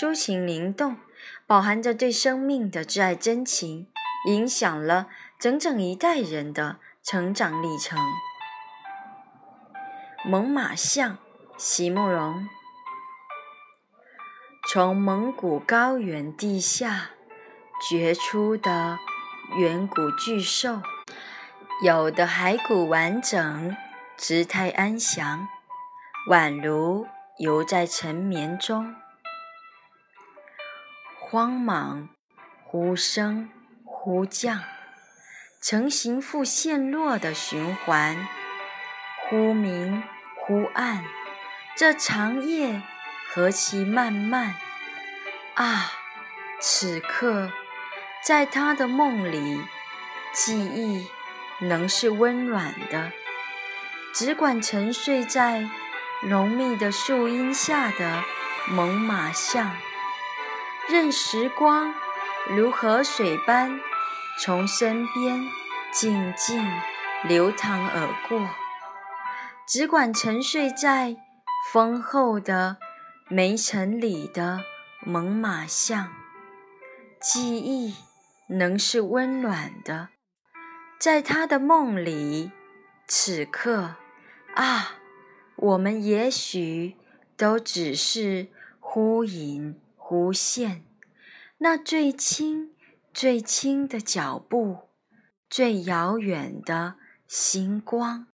抒情灵动，饱含着对生命的挚爱真情，影响了整整一代人的成长历程。猛犸象，席慕容。从蒙古高原地下掘出的远古巨兽，有的骸骨完整，姿态安详，宛如游在沉眠中。慌忙，忽升忽降，成形复陷落的循环，忽明忽暗，这长夜何其漫漫啊！此刻，在他的梦里，记忆能是温暖的，只管沉睡在浓密的树荫下的猛犸象。任时光如河水般从身边静静流淌而过，只管沉睡在丰厚的煤层里的猛犸象，记忆能是温暖的，在他的梦里，此刻啊，我们也许都只是忽隐。弧线，那最轻、最轻的脚步，最遥远的星光。